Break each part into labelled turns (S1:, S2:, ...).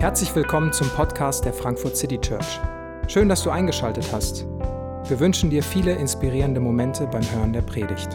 S1: Herzlich willkommen zum Podcast der Frankfurt City Church. Schön, dass du eingeschaltet hast. Wir wünschen dir viele inspirierende Momente beim Hören der Predigt.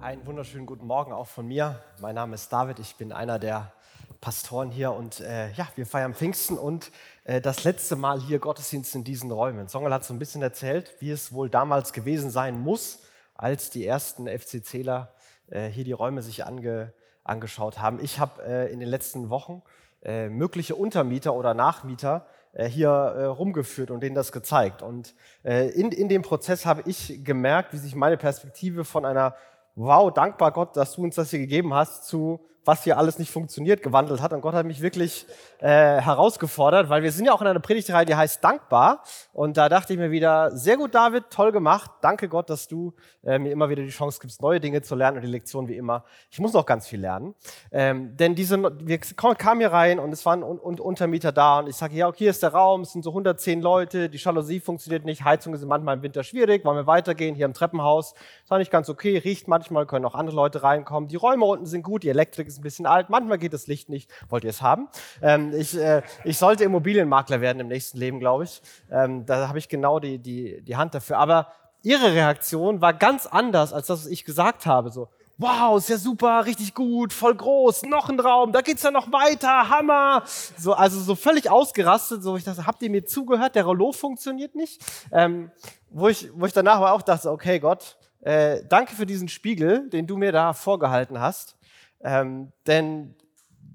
S2: Einen wunderschönen guten Morgen auch von mir. Mein Name ist David, ich bin einer der Pastoren hier und äh, ja, wir feiern Pfingsten und äh, das letzte Mal hier Gottesdienst in diesen Räumen. Songel hat so ein bisschen erzählt, wie es wohl damals gewesen sein muss, als die ersten FCCler äh, hier die Räume sich ange, angeschaut haben. Ich habe äh, in den letzten Wochen äh, mögliche Untermieter oder Nachmieter äh, hier äh, rumgeführt und denen das gezeigt. Und äh, in, in dem Prozess habe ich gemerkt, wie sich meine Perspektive von einer Wow, dankbar Gott, dass du uns das hier gegeben hast, zu was hier alles nicht funktioniert, gewandelt hat. Und Gott hat mich wirklich äh, herausgefordert, weil wir sind ja auch in einer Predigtreihe, die heißt Dankbar. Und da dachte ich mir wieder, sehr gut, David, toll gemacht. Danke Gott, dass du äh, mir immer wieder die Chance gibst, neue Dinge zu lernen und die Lektion wie immer. Ich muss noch ganz viel lernen. Ähm, denn diese, wir kamen hier rein und es waren un un Untermieter da und ich sage, ja, okay, hier ist der Raum, es sind so 110 Leute, die Jalousie funktioniert nicht, Heizung ist manchmal im Winter schwierig, wollen wir weitergehen, hier im Treppenhaus. Das war nicht ganz okay, riecht manchmal, können auch andere Leute reinkommen. Die Räume unten sind gut, die Elektrik ist ein bisschen alt, manchmal geht das Licht nicht. Wollt ihr es haben? Ähm, ich, äh, ich sollte Immobilienmakler werden im nächsten Leben, glaube ich. Ähm, da habe ich genau die, die, die Hand dafür. Aber ihre Reaktion war ganz anders als das, was ich gesagt habe. So, wow, ist ja super, richtig gut, voll groß, noch ein Raum, da geht's ja noch weiter, Hammer. So, also so völlig ausgerastet, so ich dachte, habt ihr mir zugehört? Der Rollo funktioniert nicht. Ähm, wo ich, wo ich danach aber auch dachte, okay, Gott, äh, danke für diesen Spiegel, den du mir da vorgehalten hast. Ähm, denn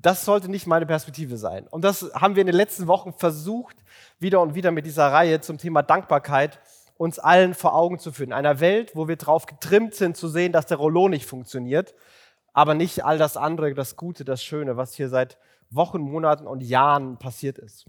S2: das sollte nicht meine Perspektive sein. Und das haben wir in den letzten Wochen versucht, wieder und wieder mit dieser Reihe zum Thema Dankbarkeit uns allen vor Augen zu führen. In einer Welt, wo wir darauf getrimmt sind, zu sehen, dass der Rollo nicht funktioniert, aber nicht all das andere, das Gute, das Schöne, was hier seit Wochen, Monaten und Jahren passiert ist.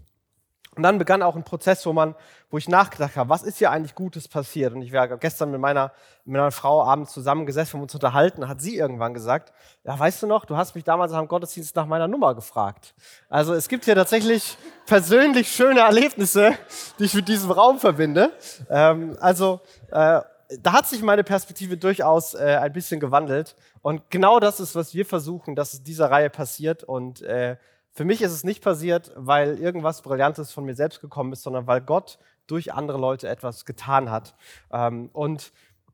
S2: Und dann begann auch ein Prozess, wo man, wo ich nachgedacht habe, was ist hier eigentlich Gutes passiert? Und ich war gestern mit meiner, mit meiner Frau abends zusammengesessen, haben uns unterhalten, hat sie irgendwann gesagt, ja, weißt du noch, du hast mich damals am Gottesdienst nach meiner Nummer gefragt. Also es gibt hier tatsächlich persönlich schöne Erlebnisse, die ich mit diesem Raum verbinde. Ähm, also äh, da hat sich meine Perspektive durchaus äh, ein bisschen gewandelt. Und genau das ist, was wir versuchen, dass es dieser Reihe passiert. Und äh, für mich ist es nicht passiert, weil irgendwas Brillantes von mir selbst gekommen ist, sondern weil Gott durch andere Leute etwas getan hat. Ähm, und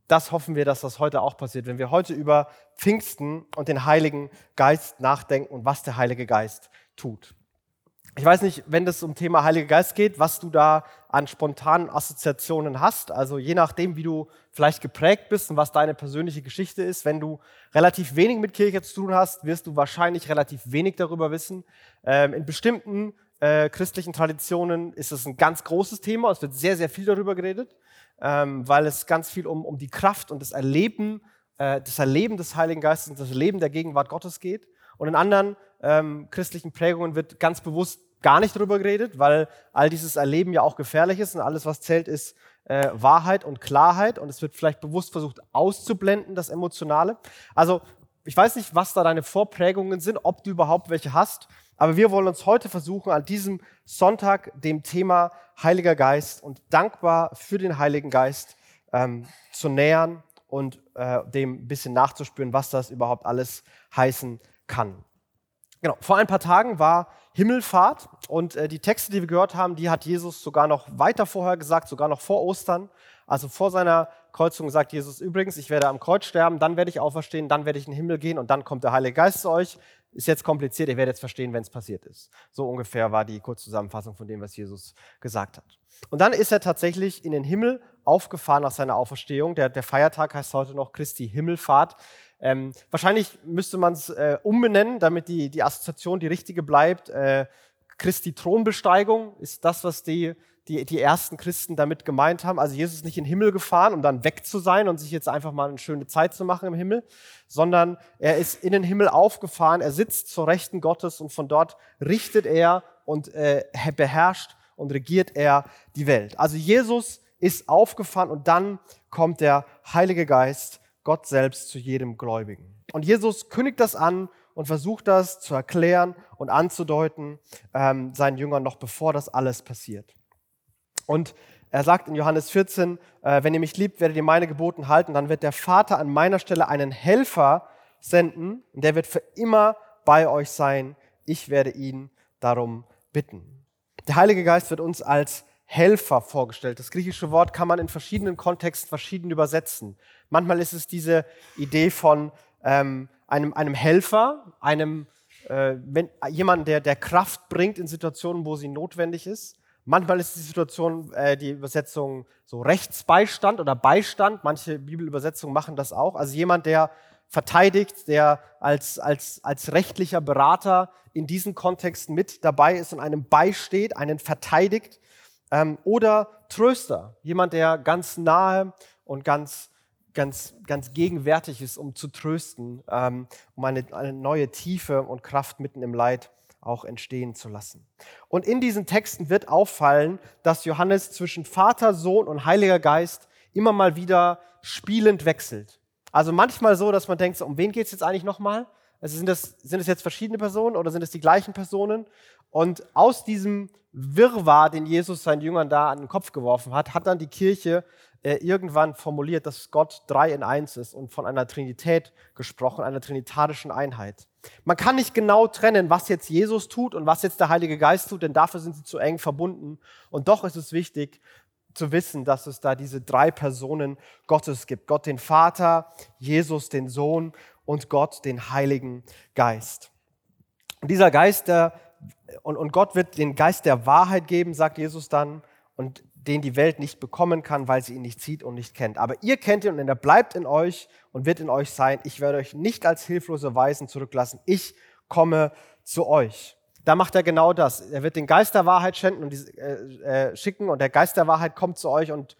S2: das hoffen wir, dass das heute auch passiert, wenn wir heute über Pfingsten und den Heiligen Geist nachdenken und was der Heilige Geist tut. Ich weiß nicht, wenn es um Thema Heiliger Geist geht, was du da an spontanen Assoziationen hast. Also je nachdem, wie du vielleicht geprägt bist und was deine persönliche Geschichte ist. Wenn du relativ wenig mit Kirche zu tun hast, wirst du wahrscheinlich relativ wenig darüber wissen. Ähm, in bestimmten äh, christlichen Traditionen ist es ein ganz großes Thema. Es wird sehr, sehr viel darüber geredet, ähm, weil es ganz viel um, um die Kraft und das Erleben, äh, das Erleben des Heiligen Geistes und das Erleben der Gegenwart Gottes geht. Und in anderen ähm, christlichen Prägungen wird ganz bewusst gar nicht darüber geredet, weil all dieses Erleben ja auch gefährlich ist und alles, was zählt, ist äh, Wahrheit und Klarheit und es wird vielleicht bewusst versucht auszublenden, das Emotionale. Also ich weiß nicht, was da deine Vorprägungen sind, ob du überhaupt welche hast, aber wir wollen uns heute versuchen, an diesem Sonntag dem Thema Heiliger Geist und dankbar für den Heiligen Geist ähm, zu nähern und äh, dem ein bisschen nachzuspüren, was das überhaupt alles heißen kann. Genau, vor ein paar Tagen war Himmelfahrt und äh, die Texte, die wir gehört haben, die hat Jesus sogar noch weiter vorher gesagt, sogar noch vor Ostern. Also vor seiner Kreuzung sagt Jesus übrigens, ich werde am Kreuz sterben, dann werde ich auferstehen, dann werde ich in den Himmel gehen und dann kommt der Heilige Geist zu euch. Ist jetzt kompliziert, ihr werdet jetzt verstehen, wenn es passiert ist. So ungefähr war die Kurzzusammenfassung von dem, was Jesus gesagt hat. Und dann ist er tatsächlich in den Himmel aufgefahren nach seiner Auferstehung. Der, der Feiertag heißt heute noch Christi Himmelfahrt. Ähm, wahrscheinlich müsste man es äh, umbenennen, damit die, die Assoziation die richtige bleibt. Äh, Christi Thronbesteigung ist das, was die, die, die ersten Christen damit gemeint haben. Also Jesus ist nicht in den Himmel gefahren, um dann weg zu sein und sich jetzt einfach mal eine schöne Zeit zu machen im Himmel, sondern er ist in den Himmel aufgefahren, er sitzt zur Rechten Gottes und von dort richtet er und äh, beherrscht und regiert er die Welt. Also Jesus ist aufgefahren und dann kommt der Heilige Geist Gott selbst zu jedem Gläubigen. Und Jesus kündigt das an und versucht das zu erklären und anzudeuten ähm, seinen Jüngern noch bevor das alles passiert. Und er sagt in Johannes 14, äh, wenn ihr mich liebt, werdet ihr meine Geboten halten, dann wird der Vater an meiner Stelle einen Helfer senden und der wird für immer bei euch sein. Ich werde ihn darum bitten. Der Heilige Geist wird uns als Helfer vorgestellt. Das griechische Wort kann man in verschiedenen Kontexten verschieden übersetzen. Manchmal ist es diese Idee von ähm, einem, einem Helfer, einem äh, wenn, jemanden, der, der Kraft bringt in Situationen, wo sie notwendig ist. Manchmal ist die Situation, äh, die Übersetzung so Rechtsbeistand oder Beistand. Manche Bibelübersetzungen machen das auch. Also jemand, der verteidigt, der als, als, als rechtlicher Berater in diesen Kontexten mit dabei ist und einem beisteht, einen verteidigt. Ähm, oder Tröster, jemand, der ganz nahe und ganz, ganz, ganz gegenwärtig ist, um zu trösten, ähm, um eine, eine neue Tiefe und Kraft mitten im Leid auch entstehen zu lassen. Und in diesen Texten wird auffallen, dass Johannes zwischen Vater, Sohn und Heiliger Geist immer mal wieder spielend wechselt. Also manchmal so, dass man denkt, so, um wen geht es jetzt eigentlich nochmal? Also sind das, sind das jetzt verschiedene Personen oder sind es die gleichen Personen? Und aus diesem Wirrwarr, den Jesus seinen Jüngern da an den Kopf geworfen hat, hat dann die Kirche irgendwann formuliert, dass Gott drei in eins ist und von einer Trinität gesprochen, einer trinitarischen Einheit. Man kann nicht genau trennen, was jetzt Jesus tut und was jetzt der Heilige Geist tut, denn dafür sind sie zu eng verbunden. Und doch ist es wichtig zu wissen, dass es da diese drei Personen Gottes gibt. Gott den Vater, Jesus den Sohn und Gott den Heiligen Geist. Und dieser Geist, der, und, und Gott wird den Geist der Wahrheit geben, sagt Jesus dann, und den die Welt nicht bekommen kann, weil sie ihn nicht sieht und nicht kennt. Aber ihr kennt ihn und er bleibt in euch und wird in euch sein. Ich werde euch nicht als hilflose Weisen zurücklassen. Ich komme zu euch. Da macht er genau das. Er wird den Geist der Wahrheit schenken und die, äh, äh, schicken und der Geist der Wahrheit kommt zu euch und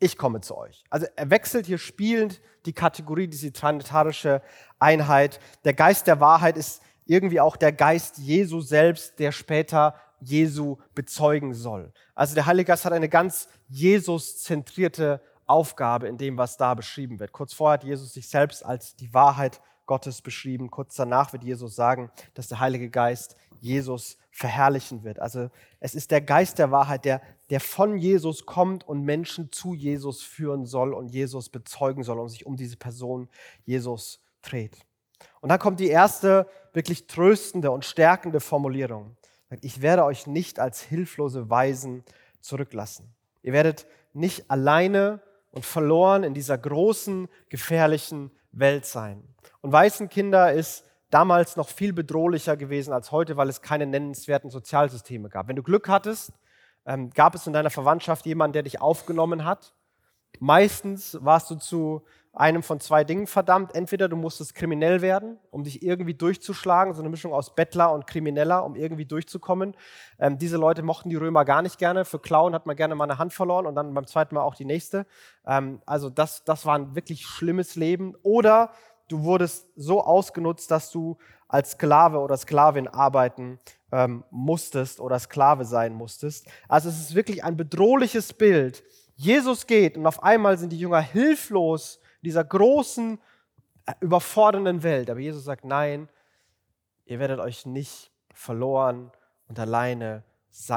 S2: ich komme zu euch. Also er wechselt hier spielend die Kategorie, diese trinitarische Einheit. Der Geist der Wahrheit ist irgendwie auch der Geist Jesu selbst, der später Jesu bezeugen soll. Also der Heilige Geist hat eine ganz Jesus-zentrierte Aufgabe in dem, was da beschrieben wird. Kurz vorher hat Jesus sich selbst als die Wahrheit Gottes beschrieben. Kurz danach wird Jesus sagen, dass der Heilige Geist Jesus verherrlichen wird. Also es ist der Geist der Wahrheit, der, der von Jesus kommt und Menschen zu Jesus führen soll und Jesus bezeugen soll und sich um diese Person Jesus dreht. Und dann kommt die erste wirklich tröstende und stärkende Formulierung ich werde euch nicht als hilflose Weisen zurücklassen. Ihr werdet nicht alleine und verloren in dieser großen, gefährlichen Welt sein. Und Waisenkinder ist damals noch viel bedrohlicher gewesen als heute, weil es keine nennenswerten Sozialsysteme gab. Wenn du Glück hattest, ähm, gab es in deiner Verwandtschaft jemanden, der dich aufgenommen hat. Meistens warst du zu einem von zwei Dingen verdammt. Entweder du musstest kriminell werden, um dich irgendwie durchzuschlagen, so eine Mischung aus Bettler und Krimineller, um irgendwie durchzukommen. Ähm, diese Leute mochten die Römer gar nicht gerne. Für Klauen hat man gerne mal eine Hand verloren und dann beim zweiten Mal auch die nächste. Ähm, also das, das war ein wirklich schlimmes Leben. Oder du wurdest so ausgenutzt, dass du als Sklave oder Sklavin arbeiten ähm, musstest oder Sklave sein musstest. Also es ist wirklich ein bedrohliches Bild. Jesus geht und auf einmal sind die Jünger hilflos dieser großen, äh, überfordernden Welt. Aber Jesus sagt, nein, ihr werdet euch nicht verloren und alleine,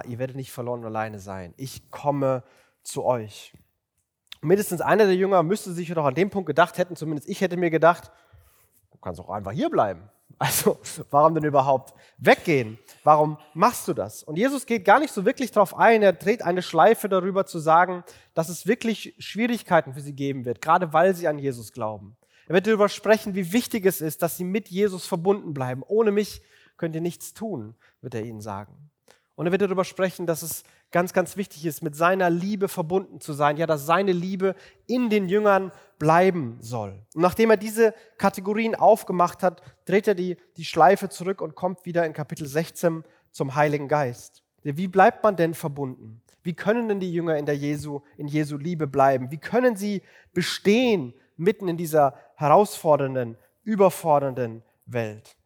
S2: ihr werdet nicht verloren und alleine sein. Ich komme zu euch. mindestens einer der Jünger müsste sich doch an dem Punkt gedacht hätten, zumindest ich hätte mir gedacht, du kannst auch einfach hier bleiben. Also warum denn überhaupt weggehen? Warum machst du das? Und Jesus geht gar nicht so wirklich darauf ein. Er dreht eine Schleife darüber zu sagen, dass es wirklich Schwierigkeiten für sie geben wird, gerade weil sie an Jesus glauben. Er wird darüber sprechen, wie wichtig es ist, dass sie mit Jesus verbunden bleiben. Ohne mich könnt ihr nichts tun, wird er ihnen sagen. Und er wird darüber sprechen, dass es ganz, ganz wichtig ist, mit seiner Liebe verbunden zu sein. Ja, dass seine Liebe in den Jüngern bleiben soll. Und nachdem er diese Kategorien aufgemacht hat, dreht er die, die Schleife zurück und kommt wieder in Kapitel 16 zum Heiligen Geist. Wie bleibt man denn verbunden? Wie können denn die Jünger in der Jesu, in Jesu Liebe bleiben? Wie können sie bestehen mitten in dieser herausfordernden, überfordernden Welt?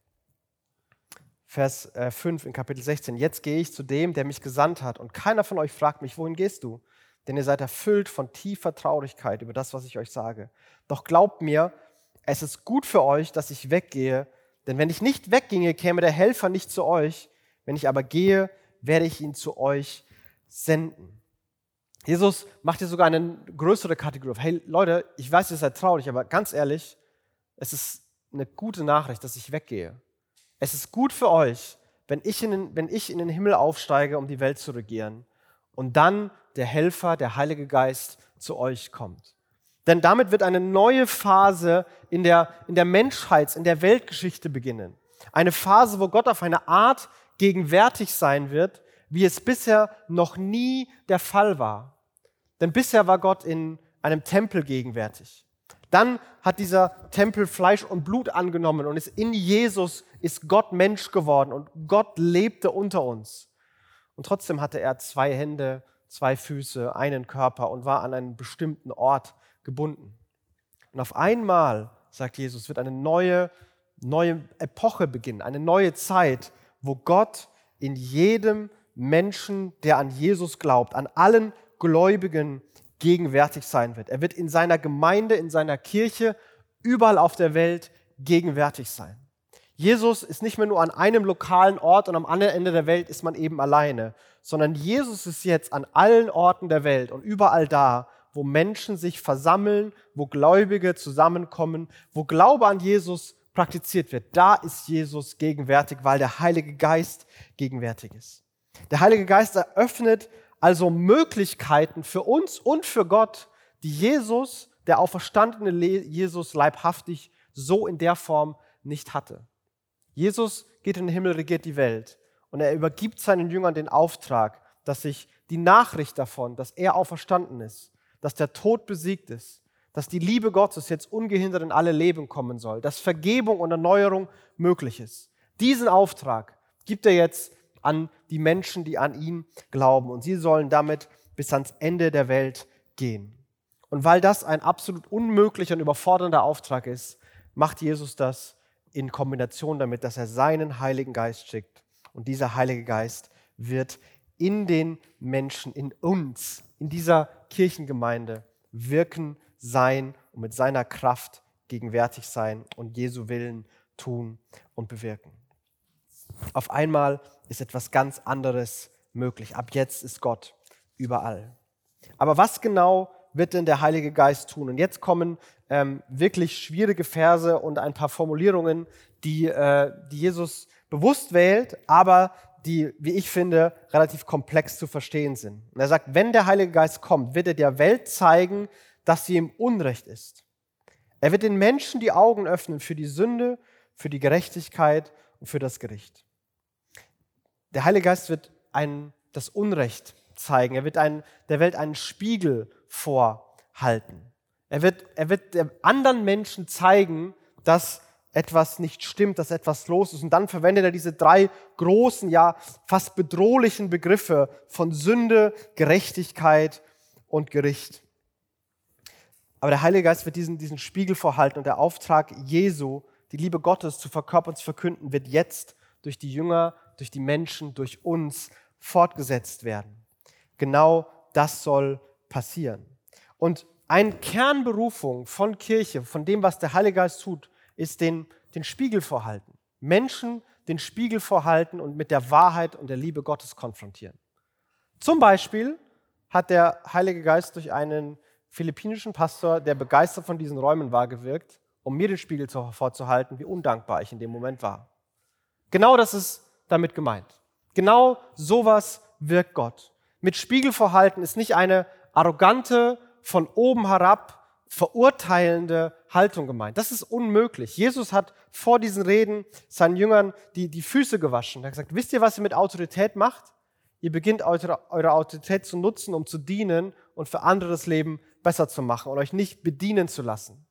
S2: Vers 5 äh, in Kapitel 16. Jetzt gehe ich zu dem, der mich gesandt hat. Und keiner von euch fragt mich, wohin gehst du? Denn ihr seid erfüllt von tiefer Traurigkeit über das, was ich euch sage. Doch glaubt mir, es ist gut für euch, dass ich weggehe. Denn wenn ich nicht wegginge, käme der Helfer nicht zu euch. Wenn ich aber gehe, werde ich ihn zu euch senden. Jesus macht hier sogar eine größere Kategorie. Hey Leute, ich weiß, ihr seid traurig, aber ganz ehrlich, es ist eine gute Nachricht, dass ich weggehe. Es ist gut für euch, wenn ich, in den, wenn ich in den Himmel aufsteige, um die Welt zu regieren und dann der Helfer, der Heilige Geist zu euch kommt. Denn damit wird eine neue Phase in der, in der Menschheits-, in der Weltgeschichte beginnen. Eine Phase, wo Gott auf eine Art gegenwärtig sein wird, wie es bisher noch nie der Fall war. Denn bisher war Gott in einem Tempel gegenwärtig. Dann hat dieser Tempel Fleisch und Blut angenommen und ist in Jesus ist Gott Mensch geworden und Gott lebte unter uns. Und trotzdem hatte er zwei Hände, zwei Füße, einen Körper und war an einen bestimmten Ort gebunden. Und auf einmal, sagt Jesus, wird eine neue, neue Epoche beginnen, eine neue Zeit, wo Gott in jedem Menschen, der an Jesus glaubt, an allen Gläubigen gegenwärtig sein wird. Er wird in seiner Gemeinde, in seiner Kirche, überall auf der Welt gegenwärtig sein. Jesus ist nicht mehr nur an einem lokalen Ort und am anderen Ende der Welt ist man eben alleine, sondern Jesus ist jetzt an allen Orten der Welt und überall da, wo Menschen sich versammeln, wo Gläubige zusammenkommen, wo Glaube an Jesus praktiziert wird. Da ist Jesus gegenwärtig, weil der Heilige Geist gegenwärtig ist. Der Heilige Geist eröffnet also Möglichkeiten für uns und für Gott, die Jesus, der auferstandene Jesus, leibhaftig so in der Form nicht hatte. Jesus geht in den Himmel, regiert die Welt und er übergibt seinen Jüngern den Auftrag, dass sich die Nachricht davon, dass er auferstanden ist, dass der Tod besiegt ist, dass die Liebe Gottes jetzt ungehindert in alle Leben kommen soll, dass Vergebung und Erneuerung möglich ist. Diesen Auftrag gibt er jetzt an die Menschen, die an ihn glauben. Und sie sollen damit bis ans Ende der Welt gehen. Und weil das ein absolut unmöglicher und überfordernder Auftrag ist, macht Jesus das in Kombination damit, dass er seinen Heiligen Geist schickt. Und dieser Heilige Geist wird in den Menschen, in uns, in dieser Kirchengemeinde wirken, sein und mit seiner Kraft gegenwärtig sein und Jesu Willen tun und bewirken. Auf einmal ist etwas ganz anderes möglich. Ab jetzt ist Gott überall. Aber was genau wird denn der Heilige Geist tun? Und jetzt kommen ähm, wirklich schwierige Verse und ein paar Formulierungen, die, äh, die Jesus bewusst wählt, aber die, wie ich finde, relativ komplex zu verstehen sind. Und er sagt, wenn der Heilige Geist kommt, wird er der Welt zeigen, dass sie im Unrecht ist. Er wird den Menschen die Augen öffnen für die Sünde, für die Gerechtigkeit und für das Gericht. Der Heilige Geist wird ein, das Unrecht zeigen. Er wird ein, der Welt einen Spiegel vorhalten. Er wird, er wird anderen Menschen zeigen, dass etwas nicht stimmt, dass etwas los ist. Und dann verwendet er diese drei großen, ja fast bedrohlichen Begriffe von Sünde, Gerechtigkeit und Gericht. Aber der Heilige Geist wird diesen, diesen Spiegel vorhalten und der Auftrag Jesu, die Liebe Gottes zu verkörpern, zu verkünden, wird jetzt durch die Jünger durch die Menschen, durch uns fortgesetzt werden. Genau das soll passieren. Und eine Kernberufung von Kirche, von dem, was der Heilige Geist tut, ist den, den Spiegel vorhalten. Menschen den Spiegel vorhalten und mit der Wahrheit und der Liebe Gottes konfrontieren. Zum Beispiel hat der Heilige Geist durch einen philippinischen Pastor, der begeistert von diesen Räumen war, gewirkt, um mir den Spiegel vorzuhalten, wie undankbar ich in dem Moment war. Genau das ist damit gemeint. Genau sowas wirkt Gott. Mit Spiegelverhalten ist nicht eine arrogante, von oben herab verurteilende Haltung gemeint. Das ist unmöglich. Jesus hat vor diesen Reden seinen Jüngern die, die Füße gewaschen. Er hat gesagt, wisst ihr, was ihr mit Autorität macht? Ihr beginnt eure, eure Autorität zu nutzen, um zu dienen und für andere das Leben besser zu machen und euch nicht bedienen zu lassen.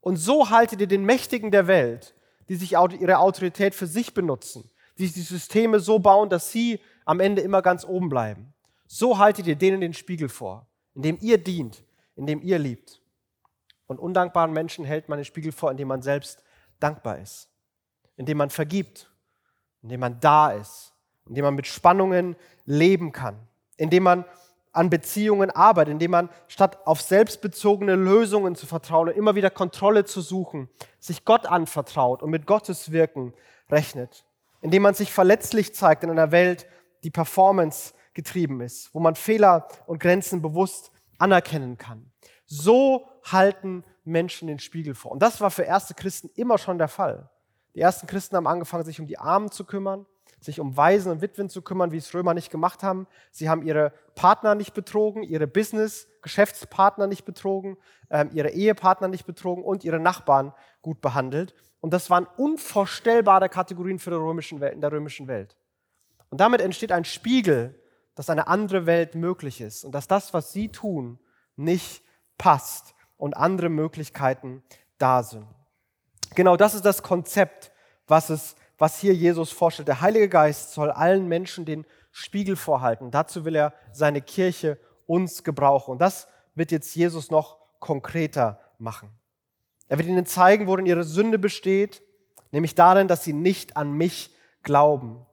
S2: Und so haltet ihr den Mächtigen der Welt, die sich ihre Autorität für sich benutzen, die die Systeme so bauen, dass sie am Ende immer ganz oben bleiben. So haltet ihr denen den Spiegel vor, indem ihr dient, indem ihr liebt. Und undankbaren Menschen hält man den Spiegel vor, indem man selbst dankbar ist, indem man vergibt, indem man da ist, indem man mit Spannungen leben kann, indem man an Beziehungen arbeitet, indem man statt auf selbstbezogene Lösungen zu vertrauen und immer wieder Kontrolle zu suchen, sich Gott anvertraut und mit Gottes Wirken rechnet indem man sich verletzlich zeigt in einer Welt, die Performance getrieben ist, wo man Fehler und Grenzen bewusst anerkennen kann. So halten Menschen den Spiegel vor. Und das war für erste Christen immer schon der Fall. Die ersten Christen haben angefangen, sich um die Armen zu kümmern, sich um Waisen und Witwen zu kümmern, wie es Römer nicht gemacht haben. Sie haben ihre Partner nicht betrogen, ihre Business, Geschäftspartner nicht betrogen, äh, ihre Ehepartner nicht betrogen und ihre Nachbarn gut behandelt. Und das waren unvorstellbare Kategorien für die römischen Welt, in der römischen Welt. Und damit entsteht ein Spiegel, dass eine andere Welt möglich ist und dass das, was sie tun, nicht passt und andere Möglichkeiten da sind. Genau das ist das Konzept, was, es, was hier Jesus vorstellt. Der Heilige Geist soll allen Menschen den Spiegel vorhalten. Dazu will er seine Kirche uns gebrauchen. Und das wird jetzt Jesus noch konkreter machen. Er wird ihnen zeigen, worin ihre Sünde besteht, nämlich darin, dass sie nicht an mich glauben.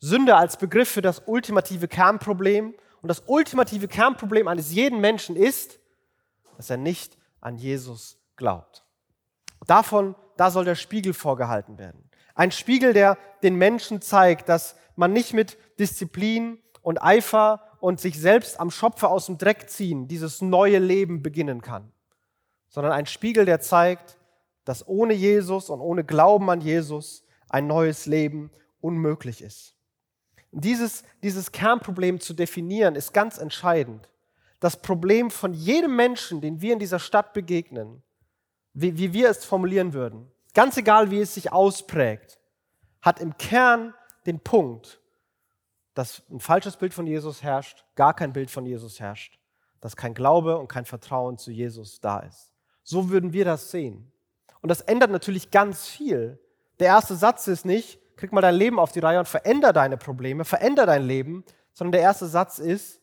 S2: Sünde als Begriff für das ultimative Kernproblem. Und das ultimative Kernproblem eines jeden Menschen ist, dass er nicht an Jesus glaubt. Davon, da soll der Spiegel vorgehalten werden. Ein Spiegel, der den Menschen zeigt, dass man nicht mit Disziplin und Eifer und sich selbst am Schopfe aus dem Dreck ziehen dieses neue Leben beginnen kann, sondern ein Spiegel, der zeigt, dass ohne Jesus und ohne Glauben an Jesus ein neues Leben unmöglich ist. Dieses, dieses Kernproblem zu definieren, ist ganz entscheidend. Das Problem von jedem Menschen, den wir in dieser Stadt begegnen, wie, wie wir es formulieren würden, ganz egal wie es sich ausprägt, hat im Kern den Punkt, dass ein falsches Bild von Jesus herrscht, gar kein Bild von Jesus herrscht, dass kein Glaube und kein Vertrauen zu Jesus da ist. So würden wir das sehen. Und das ändert natürlich ganz viel. Der erste Satz ist nicht, krieg mal dein Leben auf die Reihe und veränder deine Probleme, veränder dein Leben, sondern der erste Satz ist,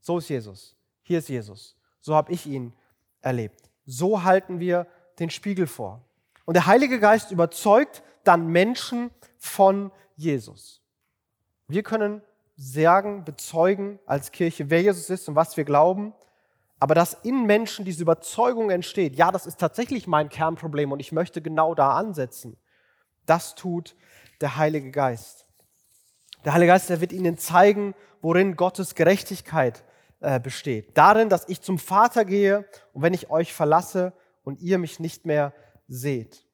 S2: so ist Jesus. Hier ist Jesus. So habe ich ihn erlebt. So halten wir den Spiegel vor. Und der Heilige Geist überzeugt dann Menschen von Jesus. Wir können sagen, bezeugen als Kirche, wer Jesus ist und was wir glauben, aber dass in Menschen diese Überzeugung entsteht, ja, das ist tatsächlich mein Kernproblem und ich möchte genau da ansetzen, das tut der Heilige Geist. Der Heilige Geist, der wird ihnen zeigen, worin Gottes Gerechtigkeit äh, besteht. Darin, dass ich zum Vater gehe und wenn ich euch verlasse und ihr mich nicht mehr seht.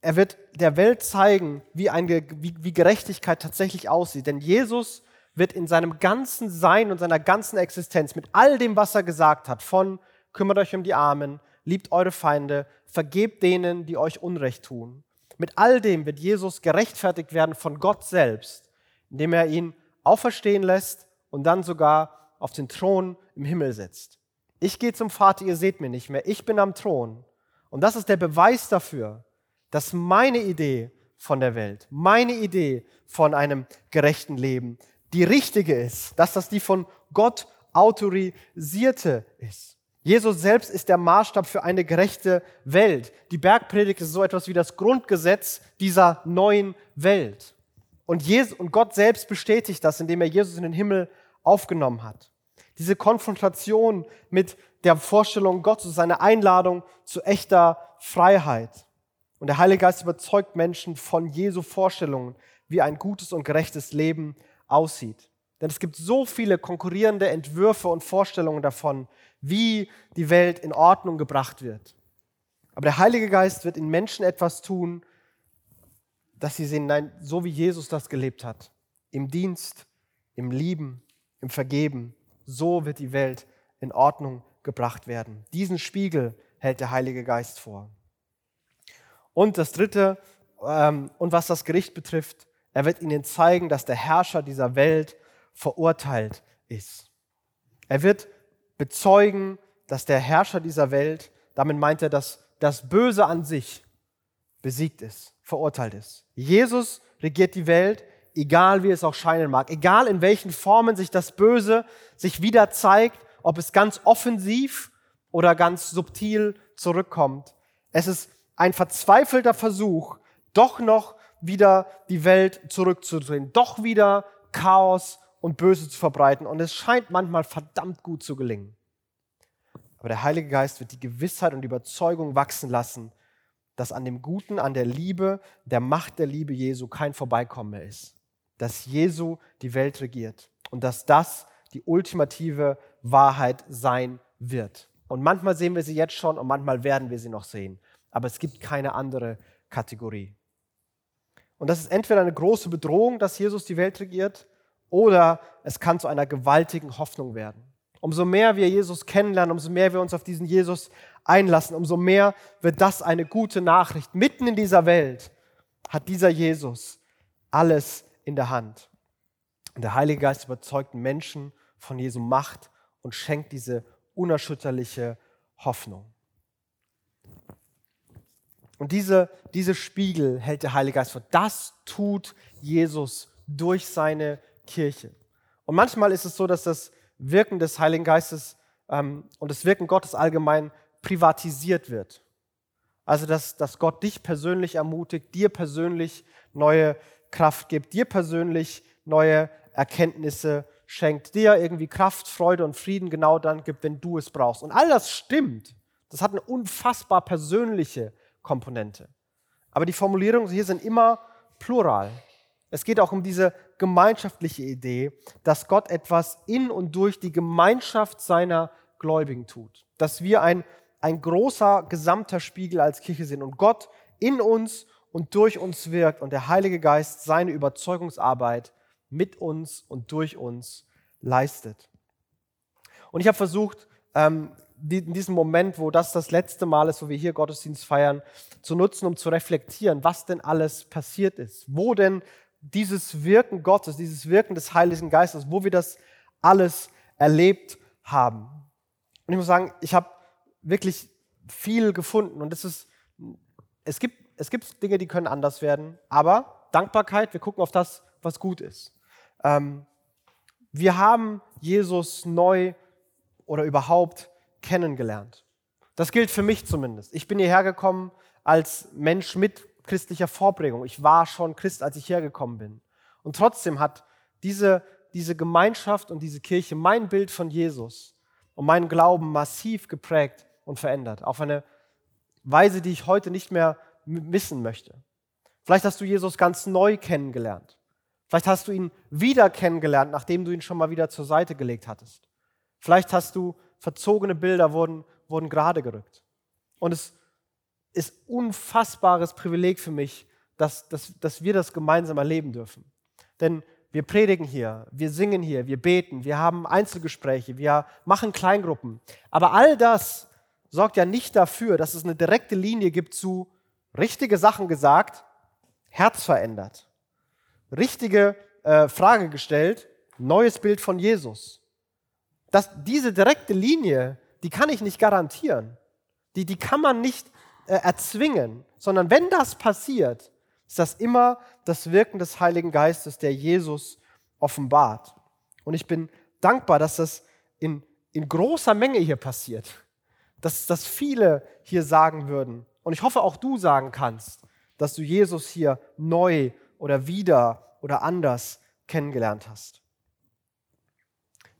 S2: Er wird der Welt zeigen, wie, eine, wie, wie Gerechtigkeit tatsächlich aussieht. Denn Jesus wird in seinem ganzen Sein und seiner ganzen Existenz mit all dem, was er gesagt hat, von kümmert euch um die Armen, liebt eure Feinde, vergebt denen, die euch Unrecht tun. Mit all dem wird Jesus gerechtfertigt werden von Gott selbst, indem er ihn auferstehen lässt und dann sogar auf den Thron im Himmel sitzt. Ich gehe zum Vater, ihr seht mich nicht mehr, ich bin am Thron. Und das ist der Beweis dafür, dass meine Idee von der Welt, meine Idee von einem gerechten Leben die richtige ist, dass das die von Gott autorisierte ist. Jesus selbst ist der Maßstab für eine gerechte Welt. Die Bergpredigt ist so etwas wie das Grundgesetz dieser neuen Welt. Und, Jesus, und Gott selbst bestätigt das, indem er Jesus in den Himmel aufgenommen hat. Diese Konfrontation mit der Vorstellung Gottes, seine Einladung zu echter Freiheit. Und der Heilige Geist überzeugt Menschen von Jesu Vorstellungen, wie ein gutes und gerechtes Leben aussieht. Denn es gibt so viele konkurrierende Entwürfe und Vorstellungen davon, wie die Welt in Ordnung gebracht wird. Aber der Heilige Geist wird in Menschen etwas tun, dass sie sehen, nein, so wie Jesus das gelebt hat. Im Dienst, im Lieben, im Vergeben. So wird die Welt in Ordnung gebracht werden. Diesen Spiegel hält der Heilige Geist vor. Und das Dritte, ähm, und was das Gericht betrifft, er wird ihnen zeigen, dass der Herrscher dieser Welt verurteilt ist. Er wird bezeugen, dass der Herrscher dieser Welt, damit meint er, dass das Böse an sich besiegt ist, verurteilt ist. Jesus regiert die Welt, egal wie es auch scheinen mag, egal in welchen Formen sich das Böse sich wieder zeigt, ob es ganz offensiv oder ganz subtil zurückkommt. Es ist ein verzweifelter Versuch, doch noch wieder die Welt zurückzudrehen, doch wieder Chaos und Böse zu verbreiten. Und es scheint manchmal verdammt gut zu gelingen. Aber der Heilige Geist wird die Gewissheit und die Überzeugung wachsen lassen, dass an dem Guten, an der Liebe, der Macht der Liebe Jesu kein Vorbeikommen mehr ist dass Jesu die Welt regiert und dass das die ultimative Wahrheit sein wird. Und manchmal sehen wir sie jetzt schon und manchmal werden wir sie noch sehen. aber es gibt keine andere Kategorie. Und das ist entweder eine große Bedrohung, dass Jesus die Welt regiert, oder es kann zu einer gewaltigen Hoffnung werden. Umso mehr wir Jesus kennenlernen, umso mehr wir uns auf diesen Jesus einlassen, umso mehr wird das eine gute Nachricht. Mitten in dieser Welt hat dieser Jesus alles in der Hand. Und der Heilige Geist überzeugt Menschen von Jesu Macht und schenkt diese unerschütterliche Hoffnung. Und diese, diese Spiegel hält der Heilige Geist vor. Das tut Jesus durch seine Kirche. Und manchmal ist es so, dass das Wirken des Heiligen Geistes ähm, und das Wirken Gottes allgemein privatisiert wird. Also, dass, dass Gott dich persönlich ermutigt, dir persönlich neue Kraft gibt, dir persönlich neue Erkenntnisse schenkt, dir irgendwie Kraft, Freude und Frieden genau dann gibt, wenn du es brauchst. Und all das stimmt. Das hat eine unfassbar persönliche Komponente. Aber die Formulierungen hier sind immer plural. Es geht auch um diese gemeinschaftliche Idee, dass Gott etwas in und durch die Gemeinschaft seiner Gläubigen tut. Dass wir ein, ein großer gesamter Spiegel als Kirche sind und Gott in uns und durch uns wirkt und der Heilige Geist seine Überzeugungsarbeit mit uns und durch uns leistet. Und ich habe versucht, ähm, in diesem Moment, wo das das letzte Mal ist, wo wir hier Gottesdienst feiern, zu nutzen, um zu reflektieren, was denn alles passiert ist, wo denn dieses Wirken Gottes, dieses Wirken des Heiligen Geistes, wo wir das alles erlebt haben. Und ich muss sagen, ich habe wirklich viel gefunden und es ist, es gibt, es gibt Dinge, die können anders werden, aber Dankbarkeit, wir gucken auf das, was gut ist. Ähm, wir haben Jesus neu oder überhaupt kennengelernt. Das gilt für mich zumindest. Ich bin hierher gekommen als Mensch mit christlicher Vorbringung. Ich war schon Christ, als ich hergekommen bin. Und trotzdem hat diese, diese Gemeinschaft und diese Kirche mein Bild von Jesus und meinen Glauben massiv geprägt und verändert. Auf eine Weise, die ich heute nicht mehr missen möchte. Vielleicht hast du Jesus ganz neu kennengelernt. Vielleicht hast du ihn wieder kennengelernt, nachdem du ihn schon mal wieder zur Seite gelegt hattest. Vielleicht hast du verzogene Bilder wurden, wurden gerade gerückt. Und es ist unfassbares Privileg für mich, dass, dass, dass wir das gemeinsam erleben dürfen. Denn wir predigen hier, wir singen hier, wir beten, wir haben Einzelgespräche, wir machen Kleingruppen. Aber all das sorgt ja nicht dafür, dass es eine direkte Linie gibt zu richtige Sachen gesagt, Herz verändert. Richtige äh, Frage gestellt, neues Bild von Jesus. Das, diese direkte Linie, die kann ich nicht garantieren. Die, die kann man nicht äh, erzwingen, sondern wenn das passiert, ist das immer das Wirken des Heiligen Geistes, der Jesus offenbart. Und ich bin dankbar, dass das in, in großer Menge hier passiert, dass, dass viele hier sagen würden. Und ich hoffe, auch du sagen kannst, dass du Jesus hier neu oder wieder oder anders kennengelernt hast.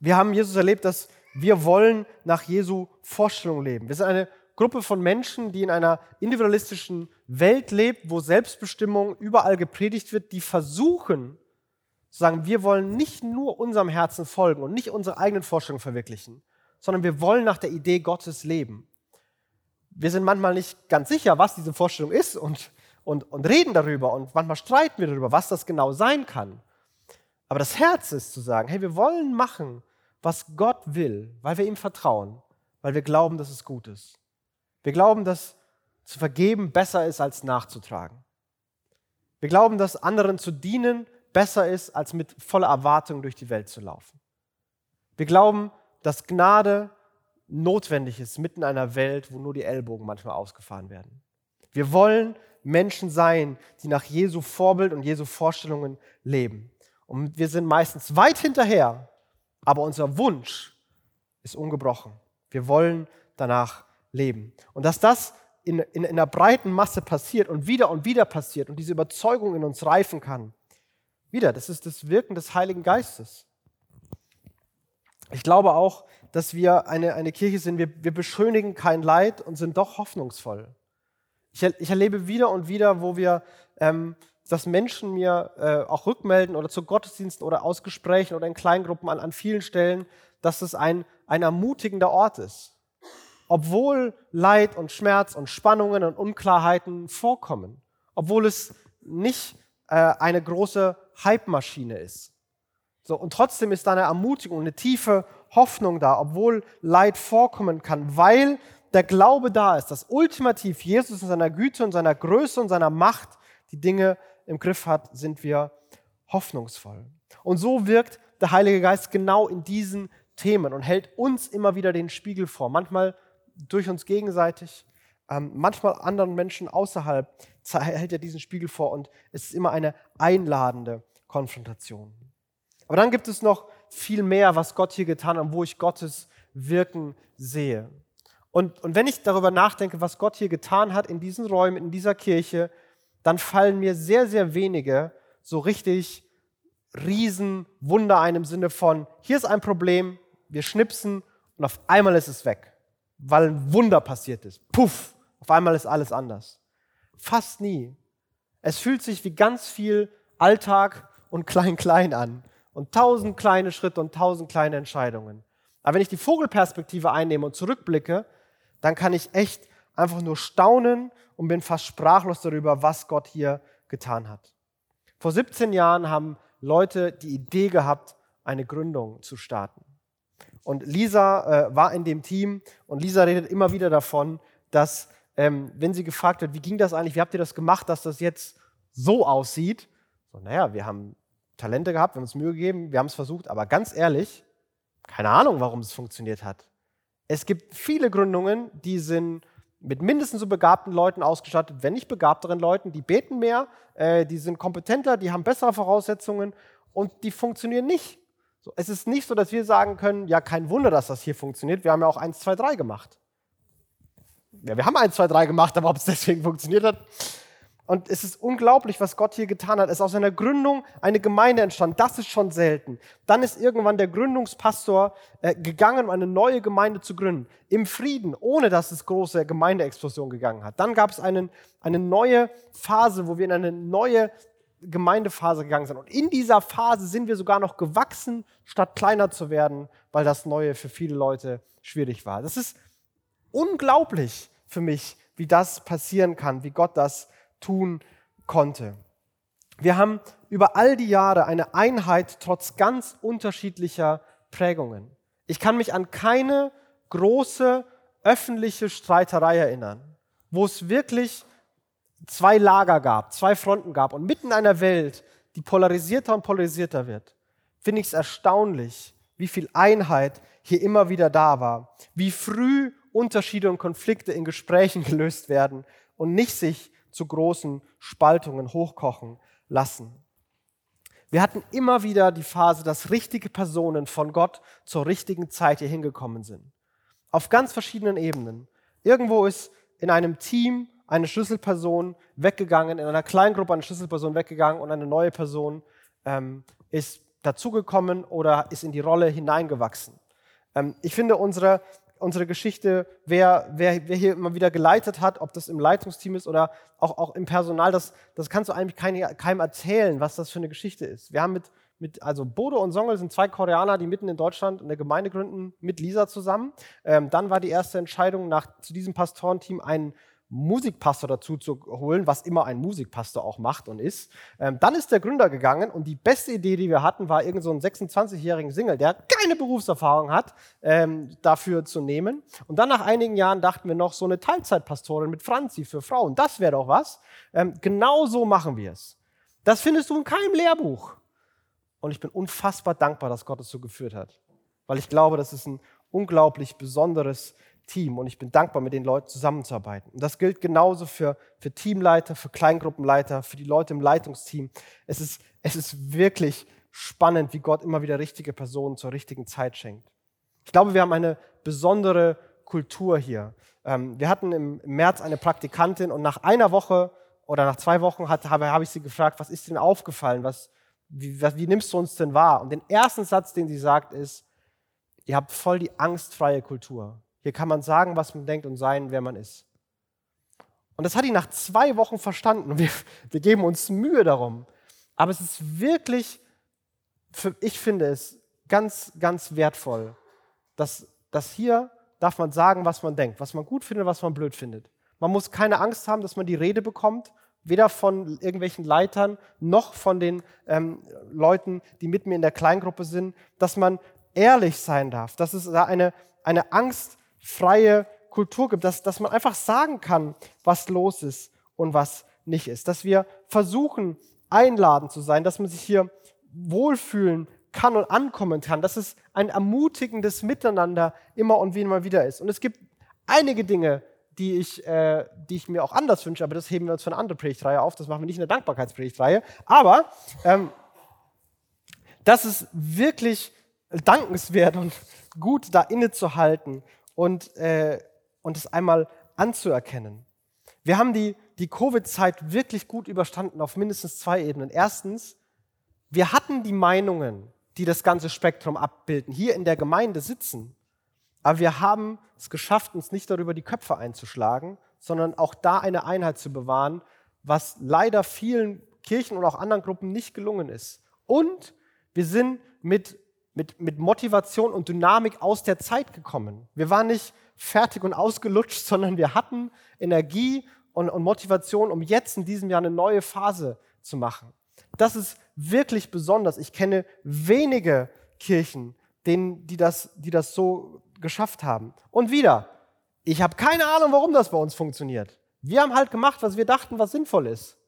S2: Wir haben Jesus erlebt, dass wir wollen nach Jesu Vorstellung leben. Wir sind eine Gruppe von Menschen, die in einer individualistischen Welt lebt, wo Selbstbestimmung überall gepredigt wird, die versuchen zu sagen, wir wollen nicht nur unserem Herzen folgen und nicht unsere eigenen Vorstellungen verwirklichen, sondern wir wollen nach der Idee Gottes leben. Wir sind manchmal nicht ganz sicher, was diese Vorstellung ist und, und, und reden darüber und manchmal streiten wir darüber, was das genau sein kann. Aber das Herz ist zu sagen, hey, wir wollen machen, was Gott will, weil wir ihm vertrauen, weil wir glauben, dass es gut ist. Wir glauben, dass zu vergeben besser ist, als nachzutragen. Wir glauben, dass anderen zu dienen besser ist, als mit voller Erwartung durch die Welt zu laufen. Wir glauben, dass Gnade notwendig ist, mitten in einer Welt, wo nur die Ellbogen manchmal ausgefahren werden. Wir wollen Menschen sein, die nach Jesu Vorbild und Jesu Vorstellungen leben. Und wir sind meistens weit hinterher, aber unser Wunsch ist ungebrochen. Wir wollen danach leben. Und dass das in, in, in einer breiten Masse passiert und wieder und wieder passiert und diese Überzeugung in uns reifen kann, wieder, das ist das Wirken des Heiligen Geistes. Ich glaube auch, dass wir eine, eine Kirche sind, wir, wir beschönigen kein Leid und sind doch hoffnungsvoll. Ich, ich erlebe wieder und wieder, wo wir, ähm, dass Menschen mir äh, auch rückmelden oder zu Gottesdiensten oder aus Gesprächen oder in Kleingruppen an, an vielen Stellen, dass es ein, ein ermutigender Ort ist obwohl Leid und Schmerz und Spannungen und Unklarheiten vorkommen, obwohl es nicht äh, eine große Hype-Maschine ist. So, und trotzdem ist da eine Ermutigung, eine tiefe Hoffnung da, obwohl Leid vorkommen kann, weil der Glaube da ist, dass ultimativ Jesus in seiner Güte und seiner Größe und seiner Macht die Dinge im Griff hat, sind wir hoffnungsvoll. Und so wirkt der Heilige Geist genau in diesen Themen und hält uns immer wieder den Spiegel vor. Manchmal durch uns gegenseitig, ähm, manchmal anderen Menschen außerhalb hält er diesen Spiegel vor und es ist immer eine einladende Konfrontation. Aber dann gibt es noch viel mehr, was Gott hier getan hat und wo ich Gottes Wirken sehe. Und, und wenn ich darüber nachdenke, was Gott hier getan hat in diesen Räumen, in dieser Kirche, dann fallen mir sehr, sehr wenige so richtig Riesenwunder ein im Sinne von, hier ist ein Problem, wir schnipsen und auf einmal ist es weg, weil ein Wunder passiert ist. Puff, auf einmal ist alles anders. Fast nie. Es fühlt sich wie ganz viel Alltag und Klein-Klein an und tausend kleine Schritte und tausend kleine Entscheidungen. Aber wenn ich die Vogelperspektive einnehme und zurückblicke, dann kann ich echt einfach nur staunen und bin fast sprachlos darüber, was Gott hier getan hat. Vor 17 Jahren haben Leute die Idee gehabt, eine Gründung zu starten. Und Lisa äh, war in dem Team und Lisa redet immer wieder davon, dass, ähm, wenn sie gefragt wird, wie ging das eigentlich, wie habt ihr das gemacht, dass das jetzt so aussieht? So, naja, wir haben Talente gehabt, wir haben uns Mühe gegeben, wir haben es versucht, aber ganz ehrlich, keine Ahnung, warum es funktioniert hat. Es gibt viele Gründungen, die sind mit mindestens so begabten Leuten ausgestattet, wenn nicht begabteren Leuten, die beten mehr, äh, die sind kompetenter, die haben bessere Voraussetzungen und die funktionieren nicht. So, es ist nicht so, dass wir sagen können, ja, kein Wunder, dass das hier funktioniert. Wir haben ja auch 1, 2, 3 gemacht. Ja, wir haben 1, 2, 3 gemacht, aber ob es deswegen funktioniert hat. Und es ist unglaublich, was Gott hier getan hat. Es ist aus einer Gründung eine Gemeinde entstanden. Das ist schon selten. Dann ist irgendwann der Gründungspastor äh, gegangen, um eine neue Gemeinde zu gründen. Im Frieden, ohne dass es große Gemeindeexplosion gegangen hat. Dann gab es einen, eine neue Phase, wo wir in eine neue Gemeindephase gegangen sind. Und in dieser Phase sind wir sogar noch gewachsen, statt kleiner zu werden, weil das Neue für viele Leute schwierig war. Das ist unglaublich für mich, wie das passieren kann, wie Gott das tun konnte. Wir haben über all die Jahre eine Einheit trotz ganz unterschiedlicher Prägungen. Ich kann mich an keine große öffentliche Streiterei erinnern, wo es wirklich zwei Lager gab, zwei Fronten gab und mitten in einer Welt, die polarisierter und polarisierter wird, finde ich es erstaunlich, wie viel Einheit hier immer wieder da war, wie früh Unterschiede und Konflikte in Gesprächen gelöst werden und nicht sich zu großen Spaltungen hochkochen lassen. Wir hatten immer wieder die Phase, dass richtige Personen von Gott zur richtigen Zeit hier hingekommen sind. Auf ganz verschiedenen Ebenen. Irgendwo ist in einem Team eine Schlüsselperson weggegangen, in einer Kleingruppe eine Schlüsselperson weggegangen und eine neue Person ähm, ist dazugekommen oder ist in die Rolle hineingewachsen. Ähm, ich finde unsere, unsere Geschichte, wer, wer, wer hier immer wieder geleitet hat, ob das im Leitungsteam ist oder auch, auch im Personal, das, das kannst du eigentlich kein, keinem erzählen, was das für eine Geschichte ist. Wir haben mit, mit, also Bodo und Songel sind zwei Koreaner, die mitten in Deutschland eine Gemeinde gründen, mit Lisa zusammen. Ähm, dann war die erste Entscheidung, nach, zu diesem Pastorenteam einen Musikpastor dazu zu holen, was immer ein Musikpastor auch macht und ist. Ähm, dann ist der Gründer gegangen und die beste Idee, die wir hatten, war irgend so einen 26-jährigen Single, der keine Berufserfahrung hat, ähm, dafür zu nehmen. Und dann nach einigen Jahren dachten wir noch, so eine Teilzeitpastorin mit Franzi für Frauen, das wäre doch was. Ähm, genau so machen wir es. Das findest du in keinem Lehrbuch. Und ich bin unfassbar dankbar, dass Gott es so geführt hat. Weil ich glaube, das ist ein unglaublich besonderes Team und ich bin dankbar, mit den Leuten zusammenzuarbeiten. Und das gilt genauso für, für Teamleiter, für Kleingruppenleiter, für die Leute im Leitungsteam. Es ist, es ist wirklich spannend, wie Gott immer wieder richtige Personen zur richtigen Zeit schenkt. Ich glaube, wir haben eine besondere Kultur hier. Ähm, wir hatten im März eine Praktikantin und nach einer Woche oder nach zwei Wochen hat, habe, habe ich sie gefragt, was ist denn aufgefallen? Was, wie, was, wie nimmst du uns denn wahr? Und den ersten Satz, den sie sagt, ist, ihr habt voll die angstfreie Kultur. Hier kann man sagen, was man denkt und sein, wer man ist. Und das hat ihn nach zwei Wochen verstanden. Wir, wir geben uns Mühe darum. Aber es ist wirklich, ich finde es ganz, ganz wertvoll, dass, dass hier darf man sagen, was man denkt, was man gut findet, was man blöd findet. Man muss keine Angst haben, dass man die Rede bekommt, weder von irgendwelchen Leitern noch von den ähm, Leuten, die mit mir in der Kleingruppe sind, dass man ehrlich sein darf, dass es da eine, eine angstfreie Kultur gibt, dass, dass man einfach sagen kann, was los ist und was nicht ist. Dass wir versuchen, einladend zu sein, dass man sich hier wohlfühlen kann und ankommen kann, dass es ein ermutigendes Miteinander immer und immer wieder ist. Und es gibt einige Dinge, die ich, äh, die ich mir auch anders wünsche, aber das heben wir uns für eine andere Predigtreihe auf. Das machen wir nicht in der Dankbarkeitspredigtreihe. Aber ähm, das ist wirklich dankenswert und gut, da innezuhalten und, äh, und es einmal anzuerkennen. Wir haben die, die Covid-Zeit wirklich gut überstanden auf mindestens zwei Ebenen. Erstens, wir hatten die Meinungen, die das ganze Spektrum abbilden, hier in der Gemeinde sitzen. Aber wir haben es geschafft, uns nicht darüber die Köpfe einzuschlagen, sondern auch da eine Einheit zu bewahren, was leider vielen Kirchen und auch anderen Gruppen nicht gelungen ist. Und wir sind mit, mit, mit Motivation und Dynamik aus der Zeit gekommen. Wir waren nicht fertig und ausgelutscht, sondern wir hatten Energie und, und Motivation, um jetzt in diesem Jahr eine neue Phase zu machen. Das ist wirklich besonders. Ich kenne wenige Kirchen, denen, die, das, die das so geschafft haben. Und wieder, ich habe keine Ahnung, warum das bei uns funktioniert. Wir haben halt gemacht, was wir dachten, was sinnvoll ist.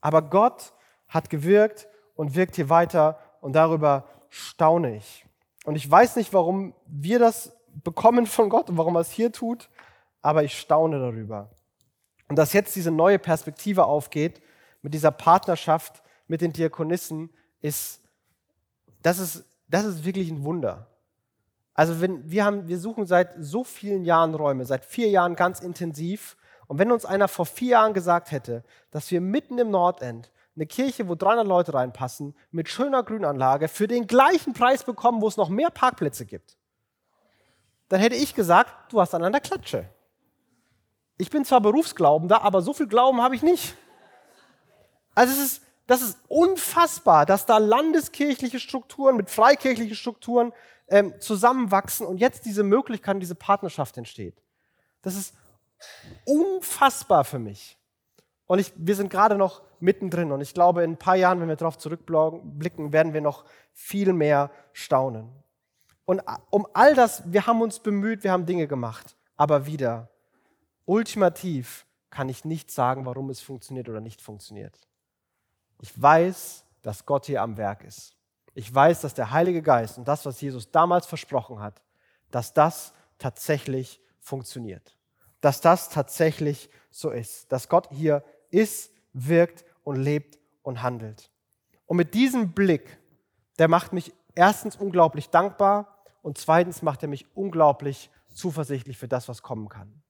S2: Aber Gott hat gewirkt und wirkt hier weiter und darüber staune ich. Und ich weiß nicht, warum wir das bekommen von Gott und warum er es hier tut, aber ich staune darüber. Und dass jetzt diese neue Perspektive aufgeht mit dieser Partnerschaft mit den Diakonissen, ist, das ist, das ist wirklich ein Wunder. Also wenn, wir, haben, wir suchen seit so vielen Jahren Räume, seit vier Jahren ganz intensiv. Und wenn uns einer vor vier Jahren gesagt hätte, dass wir mitten im Nordend eine Kirche, wo 300 Leute reinpassen, mit schöner Grünanlage, für den gleichen Preis bekommen, wo es noch mehr Parkplätze gibt, dann hätte ich gesagt, du hast an einer Klatsche. Ich bin zwar Berufsglaubender, aber so viel Glauben habe ich nicht. Also es ist, das ist unfassbar, dass da landeskirchliche Strukturen mit freikirchlichen Strukturen ähm, zusammenwachsen und jetzt diese Möglichkeit, diese Partnerschaft entsteht. Das ist unfassbar für mich. Und ich, wir sind gerade noch mittendrin und ich glaube, in ein paar Jahren, wenn wir darauf zurückblicken, werden wir noch viel mehr staunen. Und um all das, wir haben uns bemüht, wir haben Dinge gemacht, aber wieder, ultimativ kann ich nicht sagen, warum es funktioniert oder nicht funktioniert. Ich weiß, dass Gott hier am Werk ist. Ich weiß, dass der Heilige Geist und das, was Jesus damals versprochen hat, dass das tatsächlich funktioniert. Dass das tatsächlich so ist. Dass Gott hier ist, wirkt und lebt und handelt. Und mit diesem Blick, der macht mich erstens unglaublich dankbar und zweitens macht er mich unglaublich zuversichtlich für das, was kommen kann.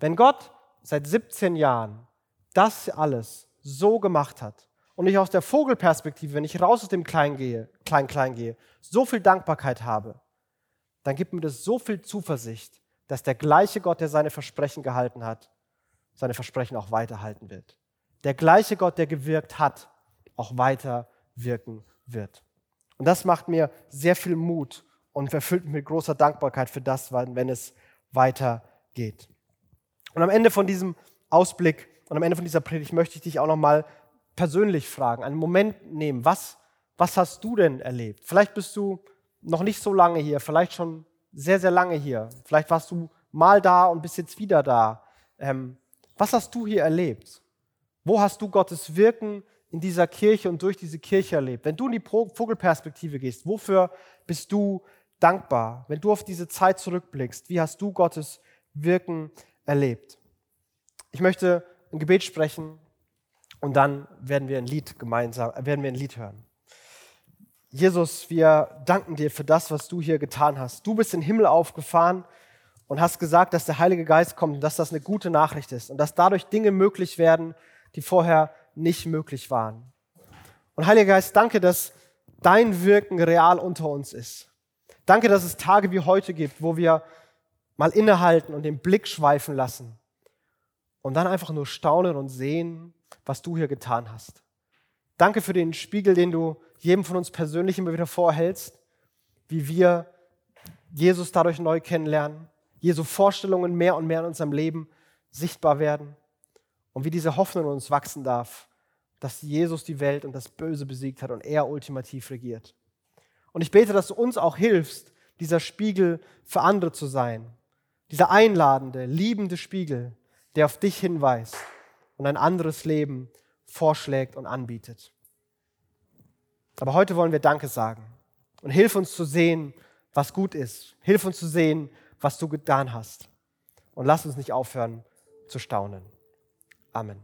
S2: Wenn Gott seit 17 Jahren das alles so gemacht hat, und ich aus der Vogelperspektive, wenn ich raus aus dem Klein gehe, Klein, Klein gehe, so viel Dankbarkeit habe, dann gibt mir das so viel Zuversicht, dass der gleiche Gott, der seine Versprechen gehalten hat, seine Versprechen auch weiterhalten wird. Der gleiche Gott, der gewirkt hat, auch weiter wirken wird. Und das macht mir sehr viel Mut und erfüllt mich mit großer Dankbarkeit für das, wenn es weitergeht. Und am Ende von diesem Ausblick und am Ende von dieser Predigt möchte ich dich auch noch mal persönlich fragen, einen Moment nehmen. Was, was hast du denn erlebt? Vielleicht bist du noch nicht so lange hier, vielleicht schon sehr, sehr lange hier. Vielleicht warst du mal da und bist jetzt wieder da. Ähm, was hast du hier erlebt? Wo hast du Gottes Wirken in dieser Kirche und durch diese Kirche erlebt? Wenn du in die Vogelperspektive gehst, wofür bist du dankbar? Wenn du auf diese Zeit zurückblickst, wie hast du Gottes Wirken erlebt? Ich möchte ein Gebet sprechen und dann werden wir ein Lied gemeinsam, äh, werden wir ein Lied hören. Jesus, wir danken dir für das, was du hier getan hast. Du bist in den Himmel aufgefahren und hast gesagt, dass der Heilige Geist kommt und dass das eine gute Nachricht ist und dass dadurch Dinge möglich werden, die vorher nicht möglich waren. Und Heiliger Geist, danke, dass dein Wirken real unter uns ist. Danke, dass es Tage wie heute gibt, wo wir mal innehalten und den Blick schweifen lassen und dann einfach nur staunen und sehen, was du hier getan hast. Danke für den Spiegel, den du jedem von uns persönlich immer wieder vorhältst, wie wir Jesus dadurch neu kennenlernen, Jesu Vorstellungen mehr und mehr in unserem Leben sichtbar werden und wie diese Hoffnung in uns wachsen darf, dass Jesus die Welt und das Böse besiegt hat und er ultimativ regiert. Und ich bete, dass du uns auch hilfst, dieser Spiegel für andere zu sein. Dieser einladende, liebende Spiegel, der auf dich hinweist und ein anderes Leben vorschlägt und anbietet. Aber heute wollen wir Danke sagen und hilf uns zu sehen, was gut ist. Hilf uns zu sehen, was du getan hast. Und lass uns nicht aufhören zu staunen. Amen.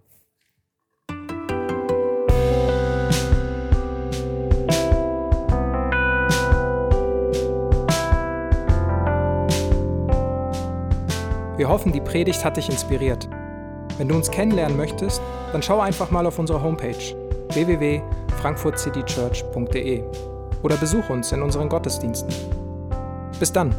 S1: Wir hoffen, die Predigt hat dich inspiriert. Wenn du uns kennenlernen möchtest, dann schau einfach mal auf unsere Homepage www.frankfurtcitychurch.de oder besuch uns in unseren Gottesdiensten. Bis dann!